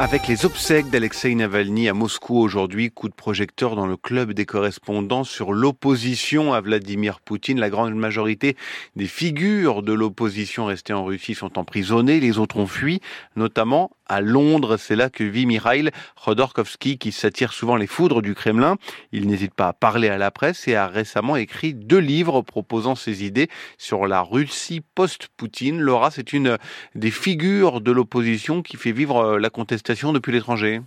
Avec les obsèques d'Alexei Navalny à Moscou aujourd'hui, coup de projecteur dans le club des correspondants sur l'opposition à Vladimir Poutine. La grande majorité des figures de l'opposition restées en Russie sont emprisonnées, les autres ont fui, notamment à Londres. C'est là que vit Mikhail Khodorkovsky qui s'attire souvent les foudres du Kremlin. Il n'hésite pas à parler à la presse et a récemment écrit deux livres proposant ses idées sur la Russie post-Poutine. Laura, c'est une des figures de l'opposition qui fait vivre la contestation depuis l'étranger.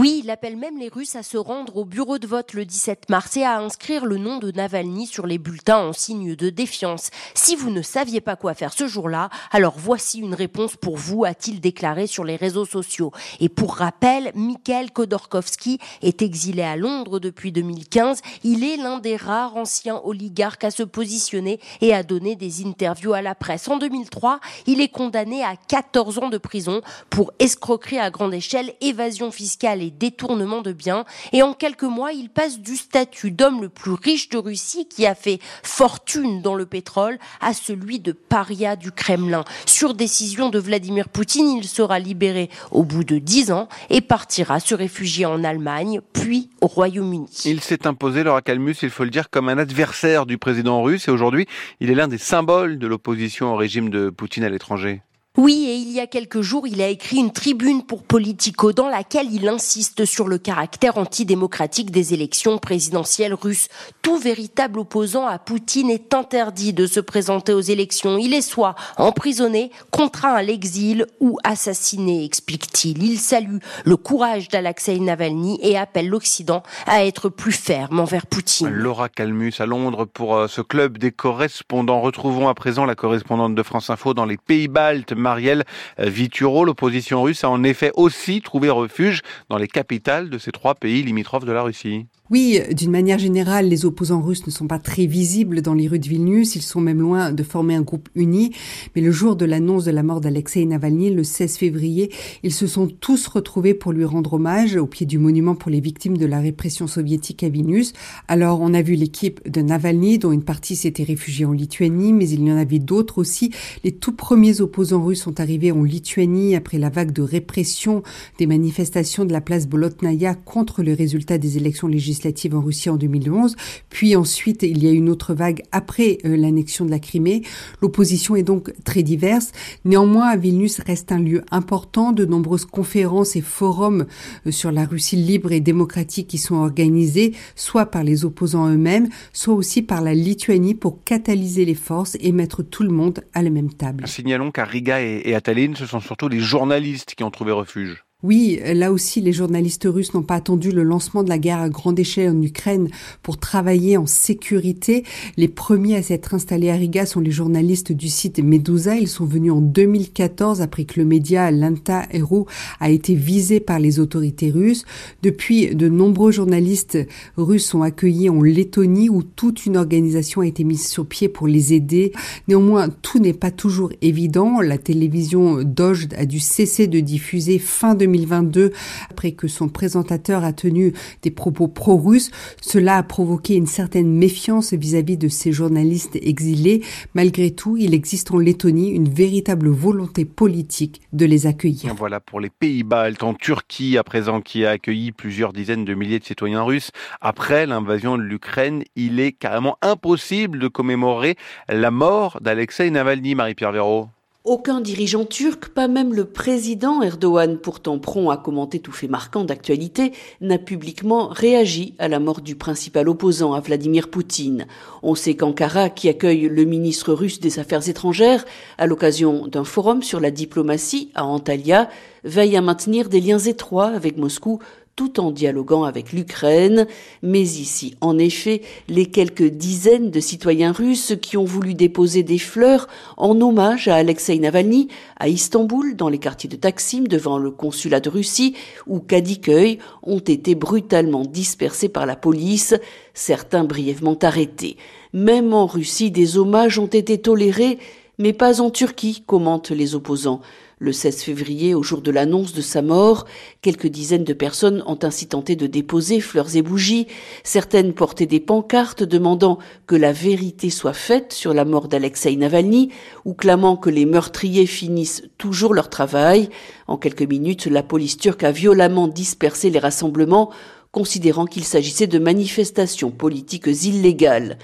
Oui, il appelle même les Russes à se rendre au bureau de vote le 17 mars et à inscrire le nom de Navalny sur les bulletins en signe de défiance. Si vous ne saviez pas quoi faire ce jour-là, alors voici une réponse pour vous, a-t-il déclaré sur les réseaux sociaux. Et pour rappel, Mikhail Khodorkovsky est exilé à Londres depuis 2015. Il est l'un des rares anciens oligarques à se positionner et à donner des interviews à la presse. En 2003, il est condamné à 14 ans de prison pour escroquerie à grande échelle, évasion fiscale détournements de biens. Et en quelques mois, il passe du statut d'homme le plus riche de Russie qui a fait fortune dans le pétrole à celui de paria du Kremlin. Sur décision de Vladimir Poutine, il sera libéré au bout de dix ans et partira se réfugier en Allemagne, puis au Royaume-Uni. Il s'est imposé, Laura Calmus, il faut le dire, comme un adversaire du président russe et aujourd'hui, il est l'un des symboles de l'opposition au régime de Poutine à l'étranger. Oui, et il y a quelques jours, il a écrit une tribune pour Politico dans laquelle il insiste sur le caractère antidémocratique des élections présidentielles russes. Tout véritable opposant à Poutine est interdit de se présenter aux élections. Il est soit emprisonné, contraint à l'exil ou assassiné, explique-t-il. Il salue le courage d'Alexei Navalny et appelle l'Occident à être plus ferme envers Poutine. Laura Calmus à Londres pour euh, ce club des correspondants. Retrouvons à présent la correspondante de France Info dans les Pays-Baltes. Marielle Vituro. L'opposition russe a en effet aussi trouvé refuge dans les capitales de ces trois pays limitrophes de la Russie. Oui, d'une manière générale, les opposants russes ne sont pas très visibles dans les rues de Vilnius, ils sont même loin de former un groupe uni, mais le jour de l'annonce de la mort d'Alexei Navalny, le 16 février, ils se sont tous retrouvés pour lui rendre hommage au pied du monument pour les victimes de la répression soviétique à Vilnius. Alors, on a vu l'équipe de Navalny, dont une partie s'était réfugiée en Lituanie, mais il y en avait d'autres aussi. Les tout premiers opposants russes sont arrivés en Lituanie après la vague de répression des manifestations de la place Bolotnaya contre le résultat des élections législatives en Russie en 2011. Puis ensuite, il y a une autre vague après euh, l'annexion de la Crimée. L'opposition est donc très diverse. Néanmoins, Vilnius reste un lieu important. De nombreuses conférences et forums euh, sur la Russie libre et démocratique qui sont organisés, soit par les opposants eux-mêmes, soit aussi par la Lituanie pour catalyser les forces et mettre tout le monde à la même table. Signalons qu'à Riga et à Tallinn, ce sont surtout les journalistes qui ont trouvé refuge. Oui, là aussi, les journalistes russes n'ont pas attendu le lancement de la guerre à grande échelle en Ukraine pour travailler en sécurité. Les premiers à s'être installés à Riga sont les journalistes du site Medusa. Ils sont venus en 2014 après que le média Lanta Hero a été visé par les autorités russes. Depuis, de nombreux journalistes russes sont accueillis en Lettonie où toute une organisation a été mise sur pied pour les aider. Néanmoins, tout n'est pas toujours évident. La télévision Dojd a dû cesser de diffuser fin 2022 après que son présentateur a tenu des propos pro-russes. Cela a provoqué une certaine méfiance vis-à-vis de ces journalistes exilés. Malgré tout, il existe en Lettonie une véritable volonté politique de les accueillir. Voilà pour les Pays-Baltes, en Turquie à présent qui a accueilli plusieurs dizaines de milliers de citoyens russes. Après l'invasion de l'Ukraine, il est carrément impossible de commémorer la mort d'Alexei Navalny, Marie-Pierre Véraud. Aucun dirigeant turc, pas même le président Erdogan, pourtant prompt à commenter tout fait marquant d'actualité, n'a publiquement réagi à la mort du principal opposant à Vladimir Poutine. On sait qu'Ankara, qui accueille le ministre russe des Affaires étrangères à l'occasion d'un forum sur la diplomatie à Antalya, veille à maintenir des liens étroits avec Moscou tout en dialoguant avec l'Ukraine. Mais ici, en effet, les quelques dizaines de citoyens russes qui ont voulu déposer des fleurs en hommage à Alexei Navalny à Istanbul, dans les quartiers de Taksim, devant le consulat de Russie, ou Kadıköy, ont été brutalement dispersés par la police, certains brièvement arrêtés. Même en Russie, des hommages ont été tolérés, mais pas en Turquie, commentent les opposants. Le 16 février, au jour de l'annonce de sa mort, quelques dizaines de personnes ont ainsi tenté de déposer fleurs et bougies. Certaines portaient des pancartes demandant que la vérité soit faite sur la mort d'Alexei Navalny ou clamant que les meurtriers finissent toujours leur travail. En quelques minutes, la police turque a violemment dispersé les rassemblements, considérant qu'il s'agissait de manifestations politiques illégales.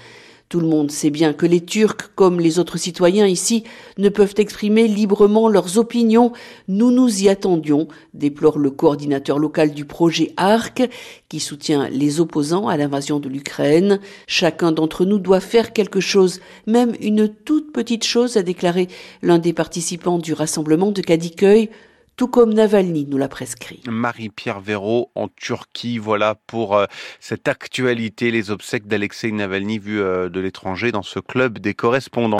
Tout le monde sait bien que les Turcs, comme les autres citoyens ici, ne peuvent exprimer librement leurs opinions. Nous nous y attendions, déplore le coordinateur local du projet ARC, qui soutient les opposants à l'invasion de l'Ukraine. Chacun d'entre nous doit faire quelque chose, même une toute petite chose, a déclaré l'un des participants du rassemblement de Kadıköy tout comme Navalny nous l'a prescrit. Marie-Pierre Véraud en Turquie, voilà pour euh, cette actualité, les obsèques d'Alexei Navalny vues euh, de l'étranger dans ce club des correspondants.